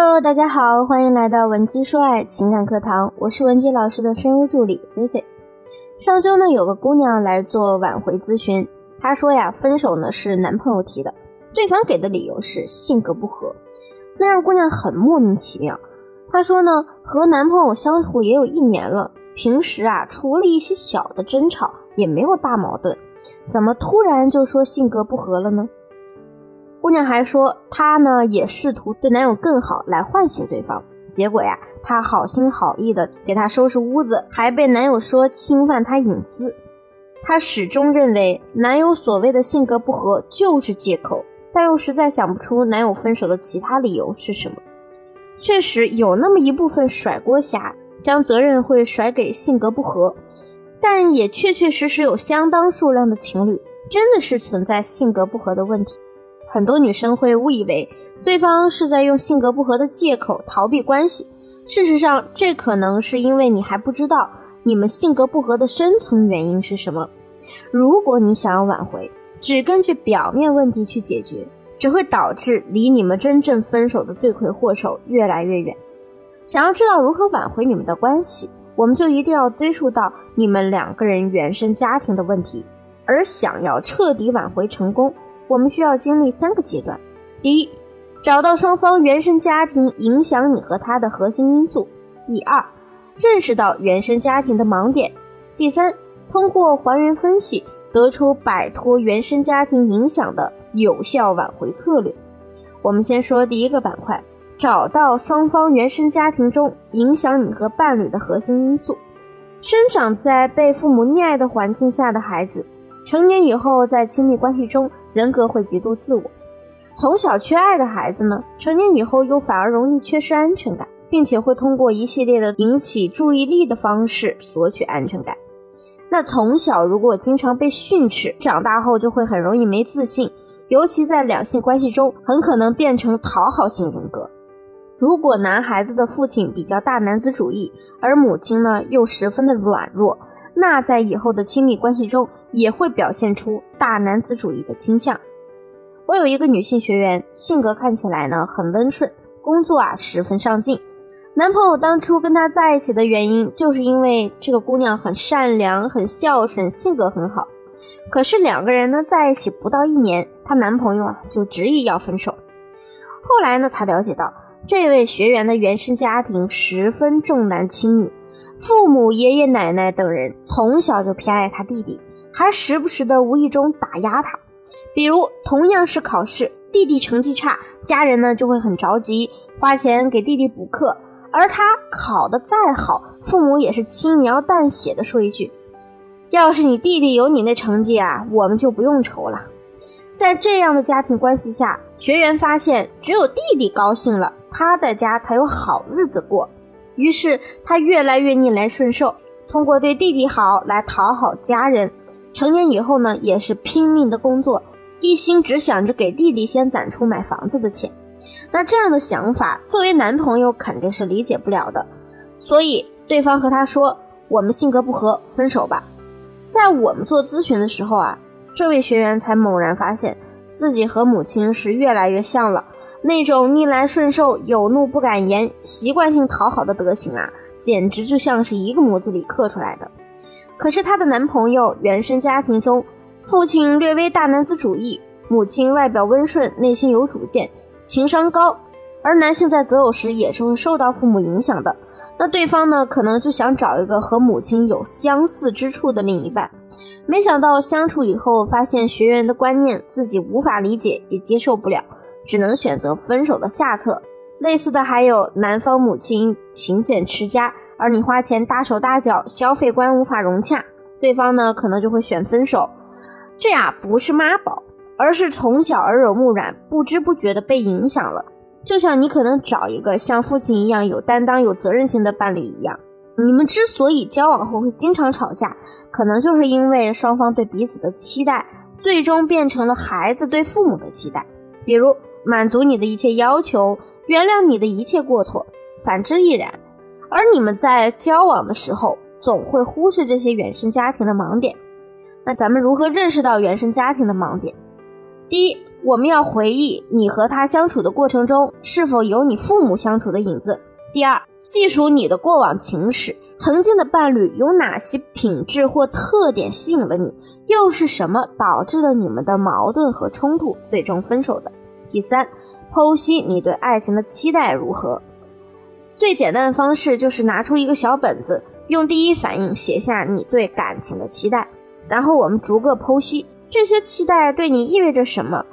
Hello，大家好，欢迎来到文姬说爱情感课堂，我是文姬老师的声优助理 C C。上周呢，有个姑娘来做挽回咨询，她说呀，分手呢是男朋友提的，对方给的理由是性格不合，那让姑娘很莫名其妙。她说呢，和男朋友相处也有一年了，平时啊，除了一些小的争吵，也没有大矛盾，怎么突然就说性格不合了呢？姑娘还说，她呢也试图对男友更好，来唤醒对方。结果呀，她好心好意的给他收拾屋子，还被男友说侵犯她隐私。她始终认为男友所谓的性格不合就是借口，但又实在想不出男友分手的其他理由是什么。确实有那么一部分甩锅侠，将责任会甩给性格不合，但也确确实实有相当数量的情侣真的是存在性格不合的问题。很多女生会误以为对方是在用性格不合的借口逃避关系，事实上，这可能是因为你还不知道你们性格不合的深层原因是什么。如果你想要挽回，只根据表面问题去解决，只会导致离你们真正分手的罪魁祸首越来越远。想要知道如何挽回你们的关系，我们就一定要追溯到你们两个人原生家庭的问题，而想要彻底挽回成功。我们需要经历三个阶段：第一，找到双方原生家庭影响你和他的核心因素；第二，认识到原生家庭的盲点；第三，通过还原分析得出摆脱原生家庭影响的有效挽回策略。我们先说第一个板块：找到双方原生家庭中影响你和伴侣的核心因素。生长在被父母溺爱的环境下的孩子，成年以后在亲密关系中。人格会极度自我，从小缺爱的孩子呢，成年以后又反而容易缺失安全感，并且会通过一系列的引起注意力的方式索取安全感。那从小如果经常被训斥，长大后就会很容易没自信，尤其在两性关系中，很可能变成讨好型人格。如果男孩子的父亲比较大男子主义，而母亲呢又十分的软弱。那在以后的亲密关系中也会表现出大男子主义的倾向。我有一个女性学员，性格看起来呢很温顺，工作啊十分上进。男朋友当初跟她在一起的原因，就是因为这个姑娘很善良、很孝顺，性格很好。可是两个人呢在一起不到一年，她男朋友啊就执意要分手。后来呢才了解到，这位学员的原生家庭十分重男轻女。父母、爷爷奶奶等人从小就偏爱他弟弟，还时不时的无意中打压他。比如同样是考试，弟弟成绩差，家人呢就会很着急，花钱给弟弟补课；而他考得再好，父母也是轻描淡写的说一句：“要是你弟弟有你那成绩啊，我们就不用愁了。”在这样的家庭关系下，学员发现，只有弟弟高兴了，他在家才有好日子过。于是他越来越逆来顺受，通过对弟弟好来讨好家人。成年以后呢，也是拼命的工作，一心只想着给弟弟先攒出买房子的钱。那这样的想法，作为男朋友肯定是理解不了的。所以对方和他说：“我们性格不合，分手吧。”在我们做咨询的时候啊，这位学员才猛然发现自己和母亲是越来越像了。那种逆来顺受、有怒不敢言、习惯性讨好的德行啊，简直就像是一个模子里刻出来的。可是她的男朋友原生家庭中，父亲略微大男子主义，母亲外表温顺，内心有主见，情商高。而男性在择偶时也是会受到父母影响的。那对方呢，可能就想找一个和母亲有相似之处的另一半，没想到相处以后，发现学员的观念自己无法理解，也接受不了。只能选择分手的下策。类似的还有男方母亲勤俭持家，而你花钱大手大脚，消费观无法融洽，对方呢可能就会选分手。这呀不是妈宝，而是从小耳濡目染，不知不觉的被影响了。就像你可能找一个像父亲一样有担当、有责任心的伴侣一样，你们之所以交往后会经常吵架，可能就是因为双方对彼此的期待，最终变成了孩子对父母的期待，比如。满足你的一切要求，原谅你的一切过错，反之亦然。而你们在交往的时候，总会忽视这些原生家庭的盲点。那咱们如何认识到原生家庭的盲点？第一，我们要回忆你和他相处的过程中是否有你父母相处的影子。第二，细数你的过往情史，曾经的伴侣有哪些品质或特点吸引了你，又是什么导致了你们的矛盾和冲突，最终分手的？第三，剖析你对爱情的期待如何。最简单的方式就是拿出一个小本子，用第一反应写下你对感情的期待，然后我们逐个剖析这些期待对你意味着什么，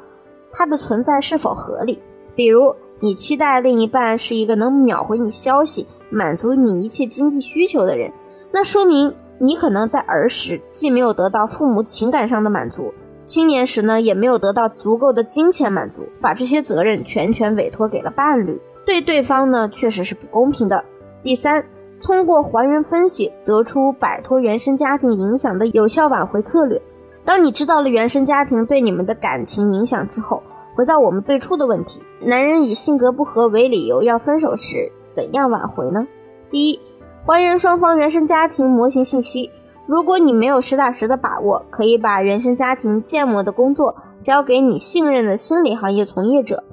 它的存在是否合理。比如。你期待另一半是一个能秒回你消息、满足你一切经济需求的人，那说明你可能在儿时既没有得到父母情感上的满足，青年时呢也没有得到足够的金钱满足，把这些责任全权委托给了伴侣，对对方呢确实是不公平的。第三，通过还原分析得出摆脱原生家庭影响的有效挽回策略。当你知道了原生家庭对你们的感情影响之后。回到我们最初的问题，男人以性格不合为理由要分手时，怎样挽回呢？第一，还原双方原生家庭模型信息。如果你没有实打实的把握，可以把原生家庭建模的工作交给你信任的心理行业从业者。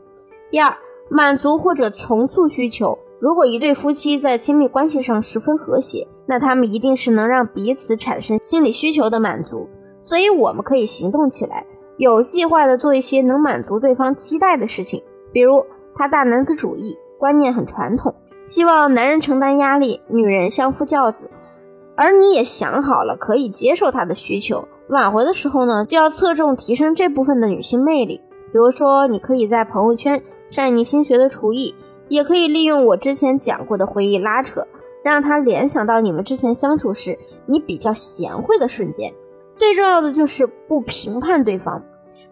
第二，满足或者重塑需求。如果一对夫妻在亲密关系上十分和谐，那他们一定是能让彼此产生心理需求的满足。所以，我们可以行动起来。有计划的做一些能满足对方期待的事情，比如他大男子主义，观念很传统，希望男人承担压力，女人相夫教子，而你也想好了可以接受他的需求。挽回的时候呢，就要侧重提升这部分的女性魅力，比如说你可以在朋友圈晒你新学的厨艺，也可以利用我之前讲过的回忆拉扯，让他联想到你们之前相处时你比较贤惠的瞬间。最重要的就是不评判对方。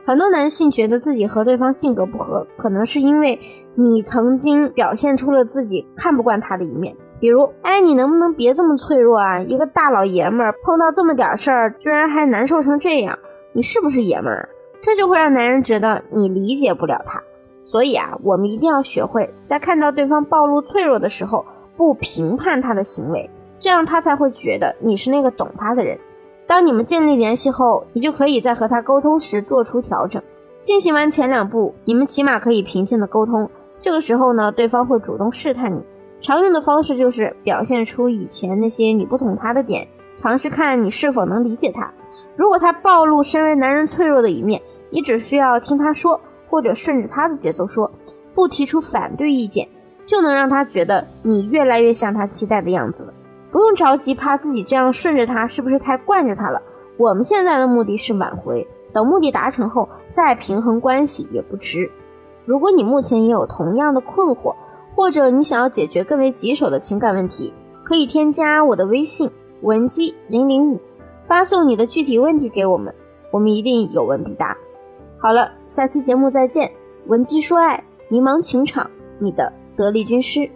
很多男性觉得自己和对方性格不合，可能是因为你曾经表现出了自己看不惯他的一面。比如，哎，你能不能别这么脆弱啊？一个大老爷们儿碰到这么点事儿，居然还难受成这样，你是不是爷们儿？这就会让男人觉得你理解不了他。所以啊，我们一定要学会在看到对方暴露脆弱的时候，不评判他的行为，这样他才会觉得你是那个懂他的人。当你们建立联系后，你就可以在和他沟通时做出调整。进行完前两步，你们起码可以平静的沟通。这个时候呢，对方会主动试探你。常用的方式就是表现出以前那些你不懂他的点，尝试看你是否能理解他。如果他暴露身为男人脆弱的一面，你只需要听他说，或者顺着他的节奏说，不提出反对意见，就能让他觉得你越来越像他期待的样子了。不用着急，怕自己这样顺着他是不是太惯着他了？我们现在的目的是挽回，等目的达成后再平衡关系也不迟。如果你目前也有同样的困惑，或者你想要解决更为棘手的情感问题，可以添加我的微信文姬零零五，发送你的具体问题给我们，我们一定有问必答。好了，下期节目再见。文姬说爱，迷茫情场，你的得力军师。